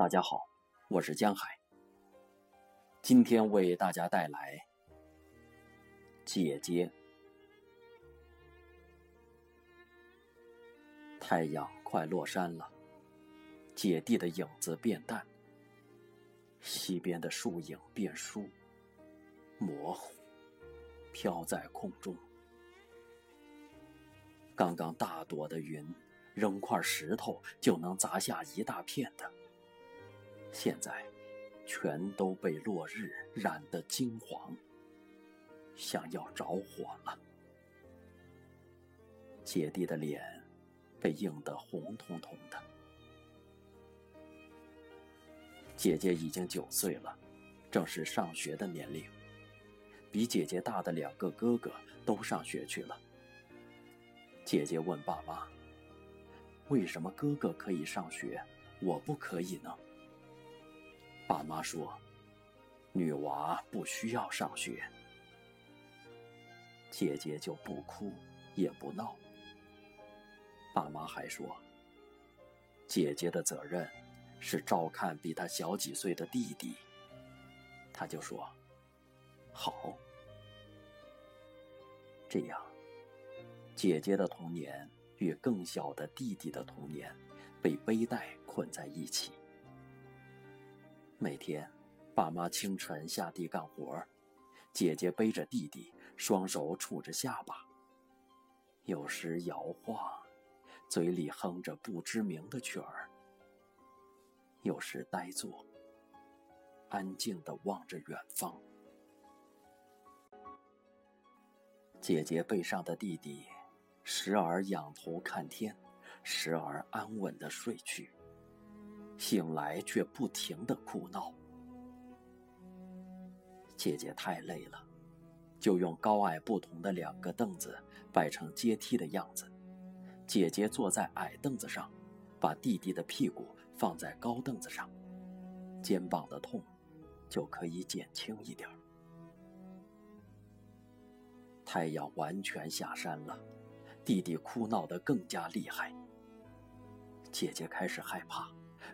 大家好，我是江海。今天为大家带来《姐姐》。太阳快落山了，姐弟的影子变淡，西边的树影变疏、模糊，飘在空中。刚刚大朵的云，扔块石头就能砸下一大片的。现在，全都被落日染得金黄，像要着火了。姐弟的脸被映得红彤彤的。姐姐已经九岁了，正是上学的年龄。比姐姐大的两个哥哥都上学去了。姐姐问爸妈：“为什么哥哥可以上学，我不可以呢？”爸妈说：“女娃不需要上学。”姐姐就不哭也不闹。爸妈还说：“姐姐的责任是照看比她小几岁的弟弟。”她就说：“好。”这样，姐姐的童年与更小的弟弟的童年被背带捆在一起。每天，爸妈清晨下地干活，姐姐背着弟弟，双手杵着下巴，有时摇晃，嘴里哼着不知名的曲儿；有时呆坐，安静地望着远方。姐姐背上的弟弟，时而仰头看天，时而安稳地睡去。醒来却不停的哭闹。姐姐太累了，就用高矮不同的两个凳子摆成阶梯的样子。姐姐坐在矮凳子上，把弟弟的屁股放在高凳子上，肩膀的痛就可以减轻一点。太阳完全下山了，弟弟哭闹得更加厉害。姐姐开始害怕。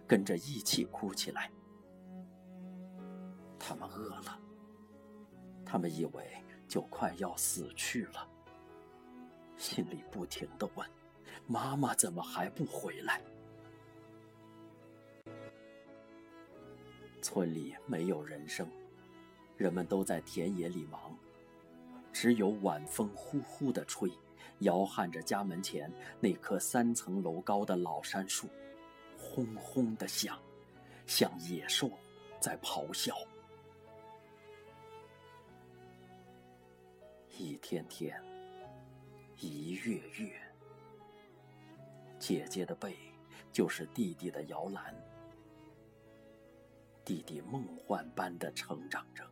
跟着一起哭起来。他们饿了，他们以为就快要死去了，心里不停的问：“妈妈怎么还不回来？”村里没有人声，人们都在田野里忙，只有晚风呼呼的吹，摇撼着家门前那棵三层楼高的老杉树。轰轰的响，像野兽在咆哮。一天天，一月月，姐姐的背就是弟弟的摇篮。弟弟梦幻般的成长着。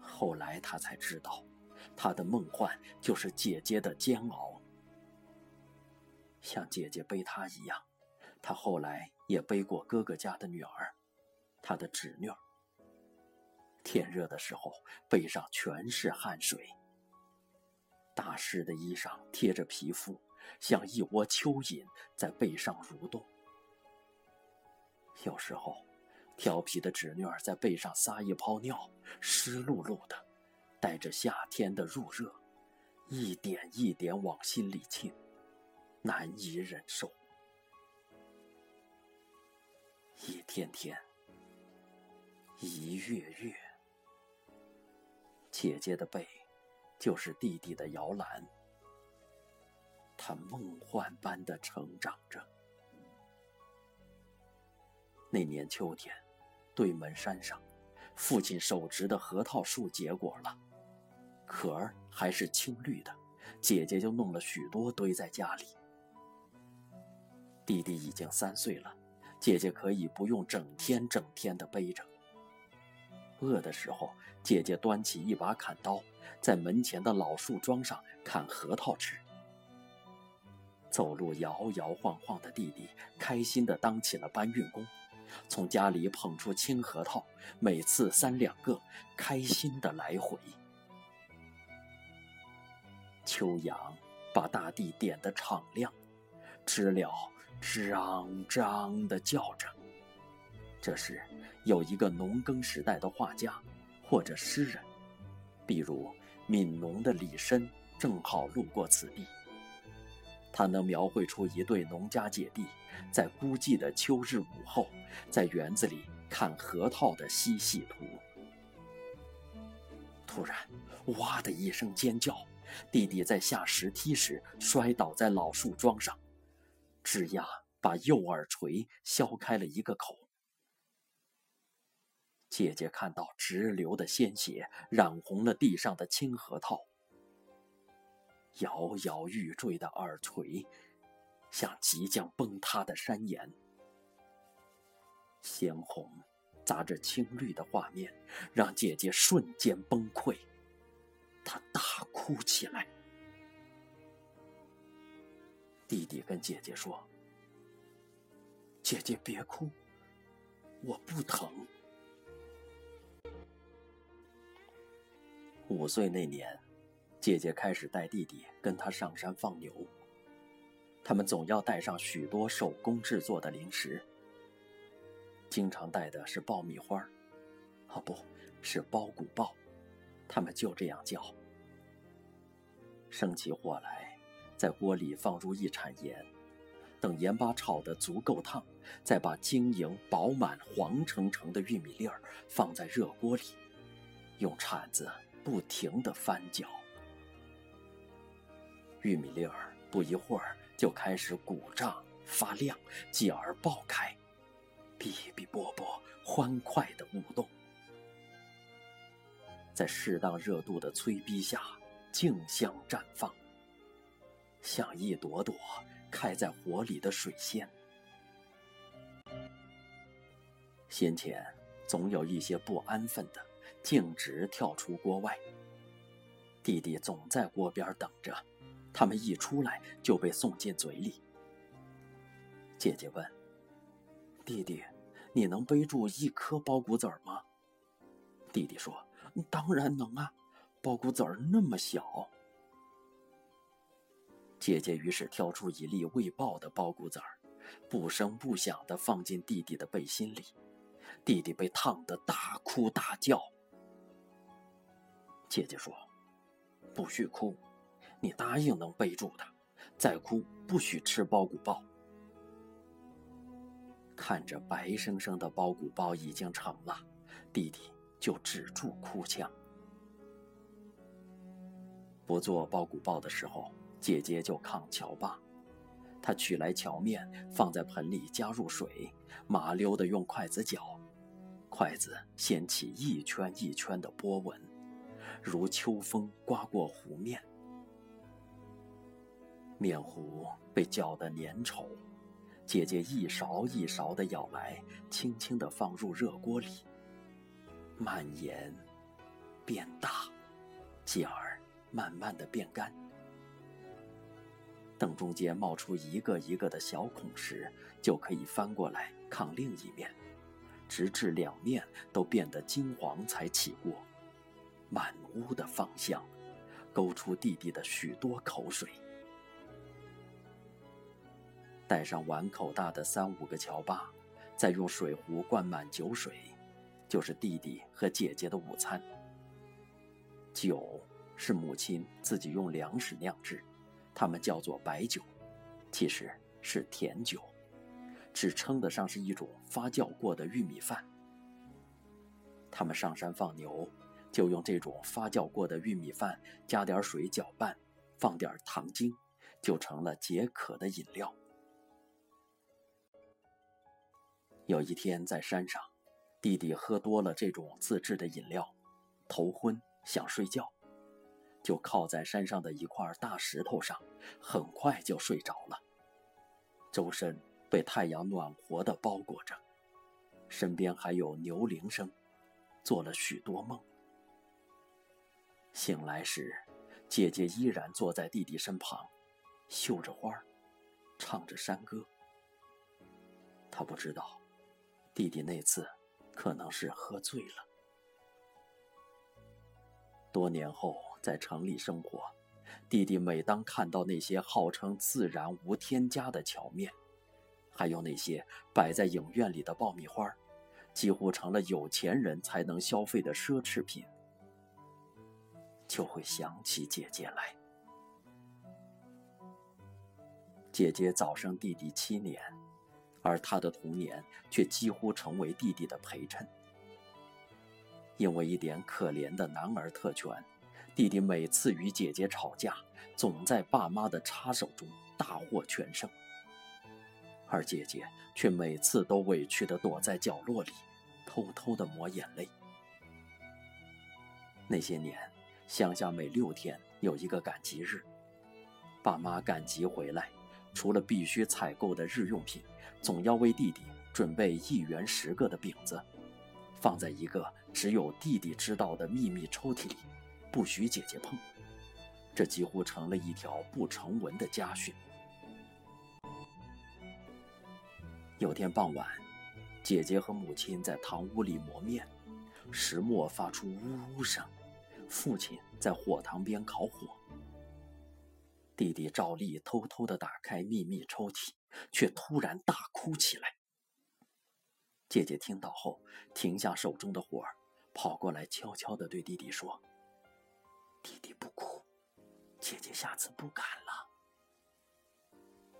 后来他才知道，他的梦幻就是姐姐的煎熬，像姐姐背他一样。他后来也背过哥哥家的女儿，他的侄女。天热的时候，背上全是汗水，大湿的衣裳贴着皮肤，像一窝蚯蚓在背上蠕动。有时候，调皮的侄女在背上撒一泡尿，湿漉漉的，带着夏天的入热，一点一点往心里沁，难以忍受。一天天，一月月，姐姐的背就是弟弟的摇篮，他梦幻般的成长着。那年秋天，对门山上，父亲手植的核桃树结果了，壳儿还是青绿的，姐姐就弄了许多堆在家里。弟弟已经三岁了。姐姐可以不用整天整天的背着。饿的时候，姐姐端起一把砍刀，在门前的老树桩上砍核桃吃。走路摇摇晃晃的弟弟开心地当起了搬运工，从家里捧出青核桃，每次三两个，开心地来回。秋阳把大地点得敞亮，知了。“吱喳”的叫着，这时，有一个农耕时代的画家或者诗人，比如悯农的李绅，正好路过此地。他能描绘出一对农家姐弟在孤寂的秋日午后，在园子里看核桃的嬉戏图。突然，哇的一声尖叫，弟弟在下石梯时摔倒在老树桩上，吱呀，把右耳垂削开了一个口。姐姐看到直流的鲜血染红了地上的青核桃，摇摇欲坠的耳垂，像即将崩塌的山岩。鲜红杂着青绿的画面，让姐姐瞬间崩溃，她大哭起来。弟弟跟姐姐说：“姐姐别哭，我不疼。”五岁那年，姐姐开始带弟弟跟他上山放牛。他们总要带上许多手工制作的零食，经常带的是爆米花哦，不是包谷爆，他们就这样叫。生起火来，在锅里放入一铲盐，等盐巴炒得足够烫，再把晶莹饱满、黄澄澄的玉米粒儿放在热锅里，用铲子。不停地翻搅，玉米粒儿不一会儿就开始鼓胀发亮，继而爆开，哔哔啵啵，欢快的舞动。在适当热度的催逼下，竞相绽放，像一朵朵开在火里的水仙。先前总有一些不安分的。径直跳出锅外。弟弟总在锅边等着，他们一出来就被送进嘴里。姐姐问：“弟弟，你能背住一颗包谷子儿吗？”弟弟说：“当然能啊，包谷子儿那么小。”姐姐于是挑出一粒未爆的包谷子儿，不声不响地放进弟弟的背心里。弟弟被烫得大哭大叫。姐姐说：“不许哭，你答应能背住的。再哭不许吃包谷包。”看着白生生的包谷包已经成了，弟弟就止住哭腔。不做包谷包的时候，姐姐就炕荞吧。她取来荞面，放在盆里，加入水，麻溜的用筷子搅，筷子掀起一圈一圈的波纹。如秋风刮过湖面，面糊被搅得粘稠，姐姐一勺一勺的舀来，轻轻地放入热锅里，蔓延，变大，继而慢慢的变干。等中间冒出一个一个的小孔时，就可以翻过来炕另一面，直至两面都变得金黄才起锅。满屋的芳香，勾出弟弟的许多口水。带上碗口大的三五个乔巴，再用水壶灌满酒水，就是弟弟和姐姐的午餐。酒是母亲自己用粮食酿制，他们叫做白酒，其实是甜酒，只称得上是一种发酵过的玉米饭。他们上山放牛。就用这种发酵过的玉米饭，加点水搅拌，放点糖精，就成了解渴的饮料。有一天在山上，弟弟喝多了这种自制的饮料，头昏想睡觉，就靠在山上的一块大石头上，很快就睡着了。周身被太阳暖和的包裹着，身边还有牛铃声，做了许多梦。醒来时，姐姐依然坐在弟弟身旁，绣着花，唱着山歌。她不知道，弟弟那次可能是喝醉了。多年后在城里生活，弟弟每当看到那些号称自然无添加的荞面，还有那些摆在影院里的爆米花，几乎成了有钱人才能消费的奢侈品，就会想起姐姐来。姐姐早生弟弟七年，而她的童年却几乎成为弟弟的陪衬。因为一点可怜的男儿特权，弟弟每次与姐姐吵架，总在爸妈的插手中大获全胜。而姐姐却每次都委屈地躲在角落里，偷偷地抹眼泪。那些年，乡下每六天有一个赶集日，爸妈赶集回来，除了必须采购的日用品，总要为弟弟准备一元十个的饼子，放在一个只有弟弟知道的秘密抽屉里，不许姐姐碰。这几乎成了一条不成文的家训。有天傍晚，姐姐和母亲在堂屋里磨面，石磨发出呜呜声。父亲在火塘边烤火。弟弟照例偷偷地打开秘密抽屉，却突然大哭起来。姐姐听到后，停下手中的活儿，跑过来悄悄地对弟弟说：“弟弟不哭，姐姐下次不敢了。”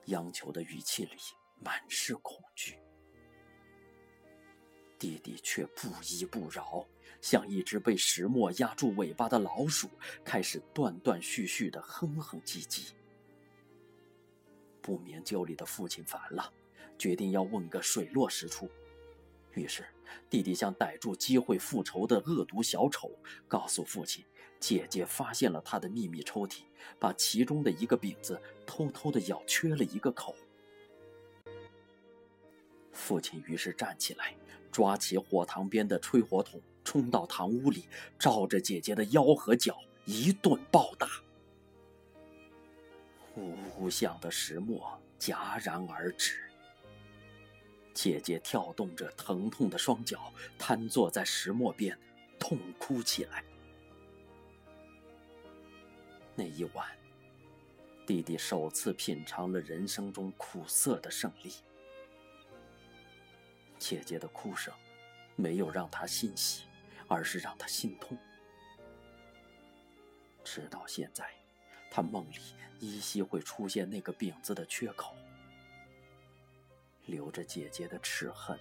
央求的语气里。满是恐惧，弟弟却不依不饶，像一只被石磨压住尾巴的老鼠，开始断断续续的哼哼唧唧。不明就里的父亲烦了，决定要问个水落石出。于是，弟弟像逮住机会复仇的恶毒小丑，告诉父亲，姐姐发现了他的秘密抽屉，把其中的一个饼子偷偷的咬缺了一个口。父亲于是站起来，抓起火塘边的吹火筒，冲到堂屋里，照着姐姐的腰和脚一顿暴打。呜呜响的石磨戛然而止。姐姐跳动着疼痛的双脚，瘫坐在石磨边，痛哭起来。那一晚，弟弟首次品尝了人生中苦涩的胜利。姐姐的哭声，没有让他欣喜，而是让他心痛。直到现在，他梦里依稀会出现那个饼子的缺口，留着姐姐的齿痕。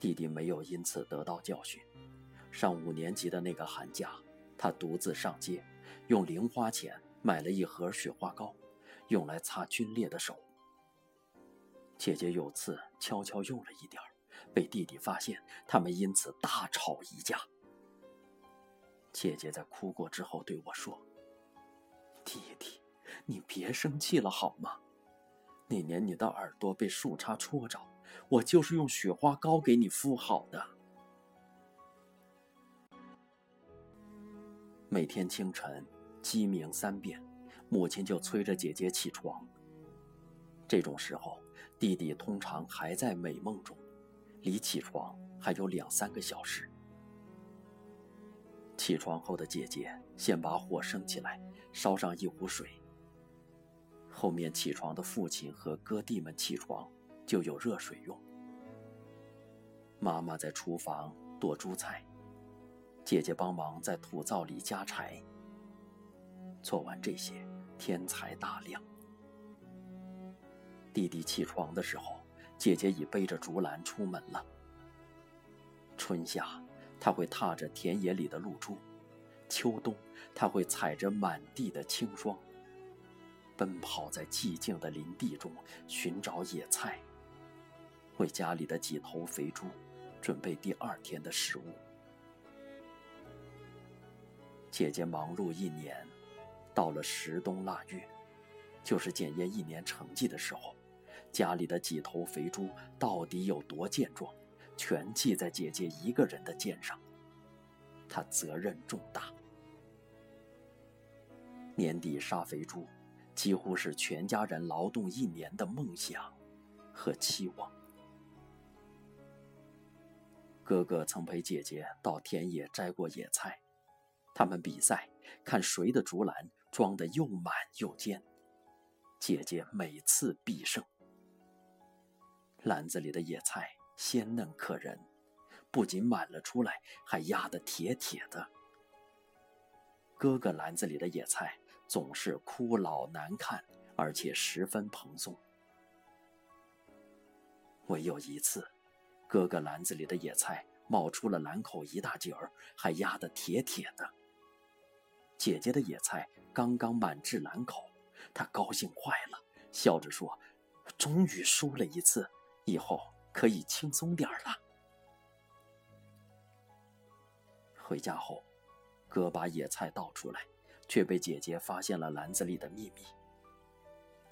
弟弟没有因此得到教训。上五年级的那个寒假，他独自上街，用零花钱买了一盒雪花膏，用来擦皲裂的手。姐姐有次悄悄用了一点被弟弟发现，他们因此大吵一架。姐姐在哭过之后对我说：“弟弟，你别生气了好吗？那年你的耳朵被树杈戳着，我就是用雪花膏给你敷好的。”每天清晨鸡鸣三遍，母亲就催着姐姐起床。这种时候。弟弟通常还在美梦中，离起床还有两三个小时。起床后的姐姐先把火升起来，烧上一壶水。后面起床的父亲和哥弟们起床就有热水用。妈妈在厨房剁猪菜，姐姐帮忙在土灶里加柴。做完这些，天才大亮。弟弟起床的时候，姐姐已背着竹篮出门了。春夏，他会踏着田野里的露珠；秋冬，他会踩着满地的青霜，奔跑在寂静的林地中寻找野菜，为家里的几头肥猪准备第二天的食物。姐姐忙碌一年，到了十冬腊月，就是检验一年成绩的时候。家里的几头肥猪到底有多健壮，全记在姐姐一个人的肩上。她责任重大。年底杀肥猪，几乎是全家人劳动一年的梦想和期望。哥哥曾陪姐姐到田野摘过野菜，他们比赛看谁的竹篮装得又满又尖。姐姐每次必胜。篮子里的野菜鲜嫩可人，不仅满了出来，还压得铁铁的。哥哥篮子里的野菜总是枯老难看，而且十分蓬松。唯有一次，哥哥篮子里的野菜冒出了篮口一大截儿，还压得铁铁的。姐姐的野菜刚刚满至篮口，她高兴坏了，笑着说：“终于输了一次。”以后可以轻松点儿了。回家后，哥把野菜倒出来，却被姐姐发现了篮子里的秘密。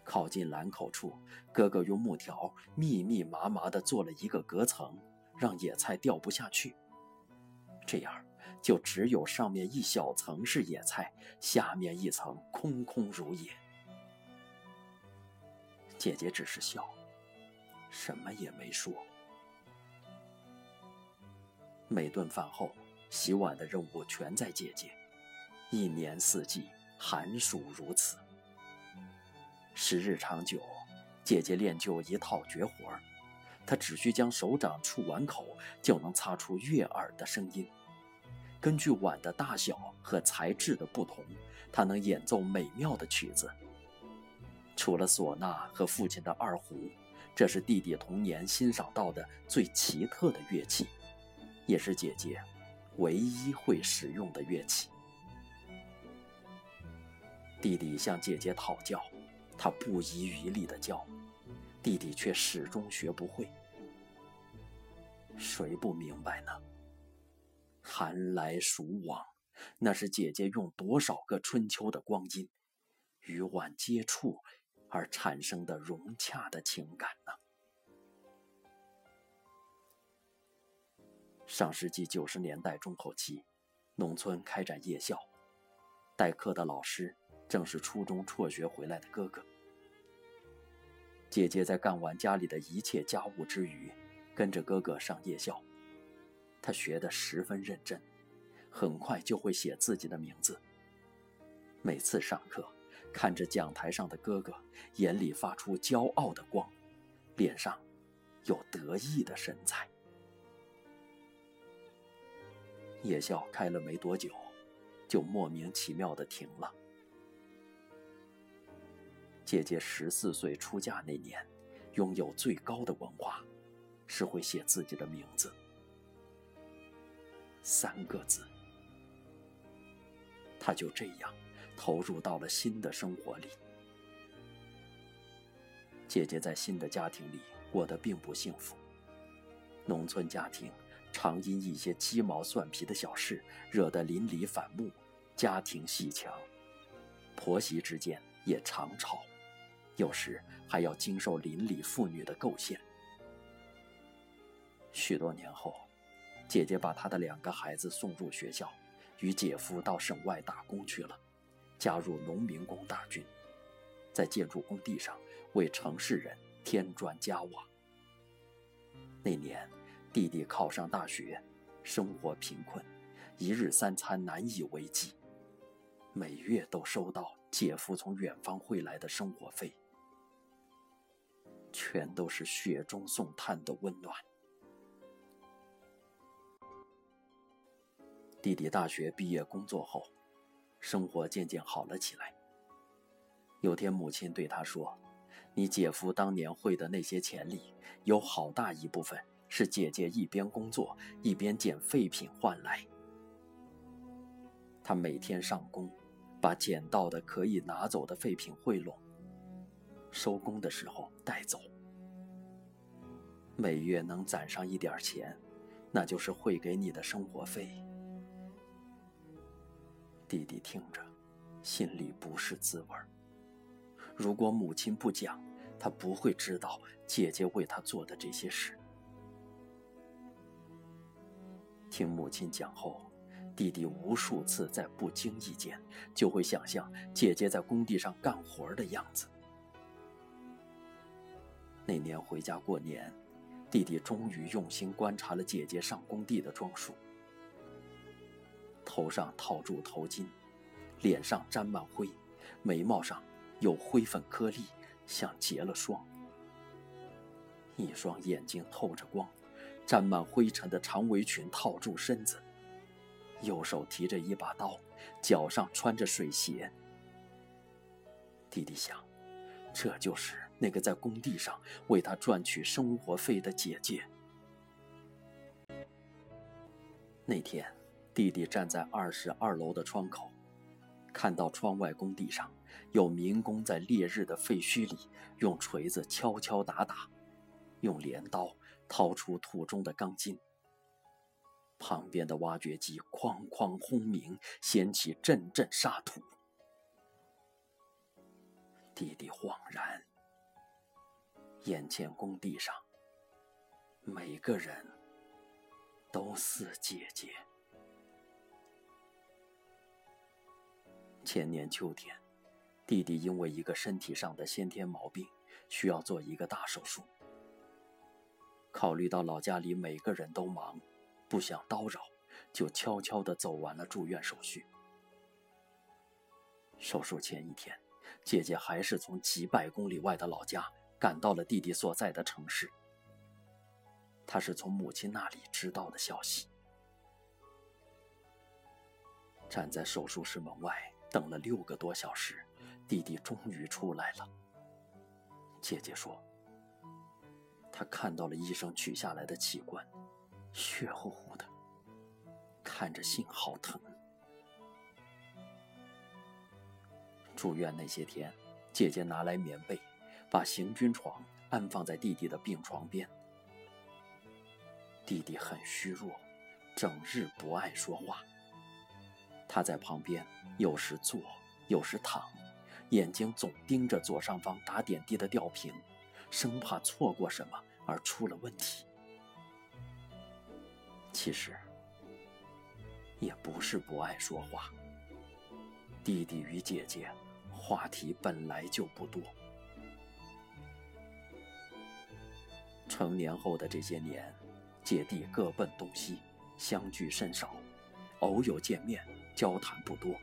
靠近篮口处，哥哥用木条密密麻麻地做了一个隔层，让野菜掉不下去。这样，就只有上面一小层是野菜，下面一层空空如也。姐姐只是笑。什么也没说。每顿饭后，洗碗的任务全在姐姐。一年四季，寒暑如此。时日长久，姐姐练就一套绝活儿。她只需将手掌触碗口，就能擦出悦耳的声音。根据碗的大小和材质的不同，她能演奏美妙的曲子。除了唢呐和父亲的二胡。这是弟弟童年欣赏到的最奇特的乐器，也是姐姐唯一会使用的乐器。弟弟向姐姐讨教，她不遗余力地教，弟弟却始终学不会。谁不明白呢？寒来暑往，那是姐姐用多少个春秋的光阴与碗接触。而产生的融洽的情感呢？上世纪九十年代中后期，农村开展夜校，代课的老师正是初中辍学回来的哥哥。姐姐在干完家里的一切家务之余，跟着哥哥上夜校。他学得十分认真，很快就会写自己的名字。每次上课。看着讲台上的哥哥，眼里发出骄傲的光，脸上有得意的神采。夜校开了没多久，就莫名其妙的停了。姐姐十四岁出嫁那年，拥有最高的文化，是会写自己的名字，三个字。她就这样。投入到了新的生活里。姐姐在新的家庭里过得并不幸福。农村家庭常因一些鸡毛蒜皮的小事惹得邻里反目，家庭戏强，婆媳之间也常吵，有时还要经受邻里妇女的构陷。许多年后，姐姐把她的两个孩子送入学校，与姐夫到省外打工去了。加入农民工大军，在建筑工地上为城市人添砖加瓦。那年，弟弟考上大学，生活贫困，一日三餐难以为继，每月都收到姐夫从远方汇来的生活费，全都是雪中送炭的温暖。弟弟大学毕业工作后。生活渐渐好了起来。有天，母亲对他说：“你姐夫当年汇的那些钱里，有好大一部分是姐姐一边工作一边捡废品换来。他每天上工，把捡到的可以拿走的废品汇拢，收工的时候带走。每月能攒上一点钱，那就是汇给你的生活费。”弟弟听着，心里不是滋味儿。如果母亲不讲，他不会知道姐姐为他做的这些事。听母亲讲后，弟弟无数次在不经意间就会想象姐姐在工地上干活的样子。那年回家过年，弟弟终于用心观察了姐姐上工地的装束。头上套住头巾，脸上沾满灰，眉毛上有灰粉颗粒，像结了霜。一双眼睛透着光，沾满灰尘的长围裙套住身子，右手提着一把刀，脚上穿着水鞋。弟弟想，这就是那个在工地上为他赚取生活费的姐姐。那天，弟弟站在二十二楼的窗口，看到窗外工地上有民工在烈日的废墟里用锤子敲敲打打。用镰刀掏出土中的钢筋，旁边的挖掘机哐哐轰鸣，掀起阵阵沙土。弟弟恍然，眼前工地上每个人都似姐姐。前年秋天，弟弟因为一个身体上的先天毛病，需要做一个大手术。考虑到老家里每个人都忙，不想叨扰，就悄悄地走完了住院手续。手术前一天，姐姐还是从几百公里外的老家赶到了弟弟所在的城市。她是从母亲那里知道的消息。站在手术室门外等了六个多小时，弟弟终于出来了。姐姐说。他看到了医生取下来的器官，血乎乎的，看着心好疼。住院那些天，姐姐拿来棉被，把行军床安放在弟弟的病床边。弟弟很虚弱，整日不爱说话。他在旁边有时坐，有时躺，眼睛总盯着左上方打点滴的吊瓶。生怕错过什么而出了问题。其实也不是不爱说话，弟弟与姐姐话题本来就不多。成年后的这些年，姐弟各奔东西，相聚甚少，偶有见面，交谈不多，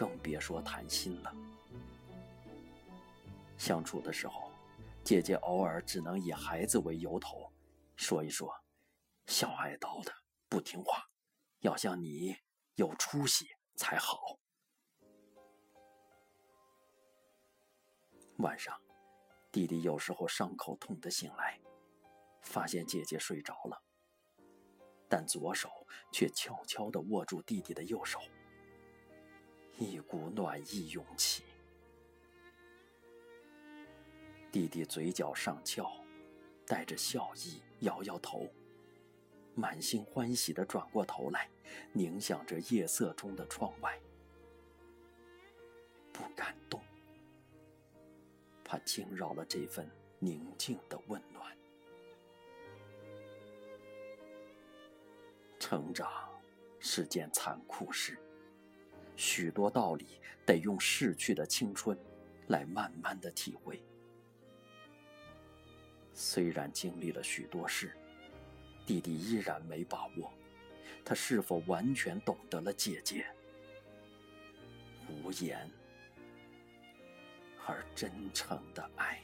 更别说谈心了。相处的时候。姐姐偶尔只能以孩子为由头，说一说，小爱叨的不听话，要像你有出息才好。晚上，弟弟有时候伤口痛得醒来，发现姐姐睡着了，但左手却悄悄地握住弟弟的右手，一股暖意涌起。弟弟嘴角上翘，带着笑意，摇摇头，满心欢喜地转过头来，凝想着夜色中的窗外，不敢动，怕惊扰了这份宁静的温暖。成长是件残酷事，许多道理得用逝去的青春来慢慢的体会。虽然经历了许多事，弟弟依然没把握，他是否完全懂得了姐姐无言而真诚的爱。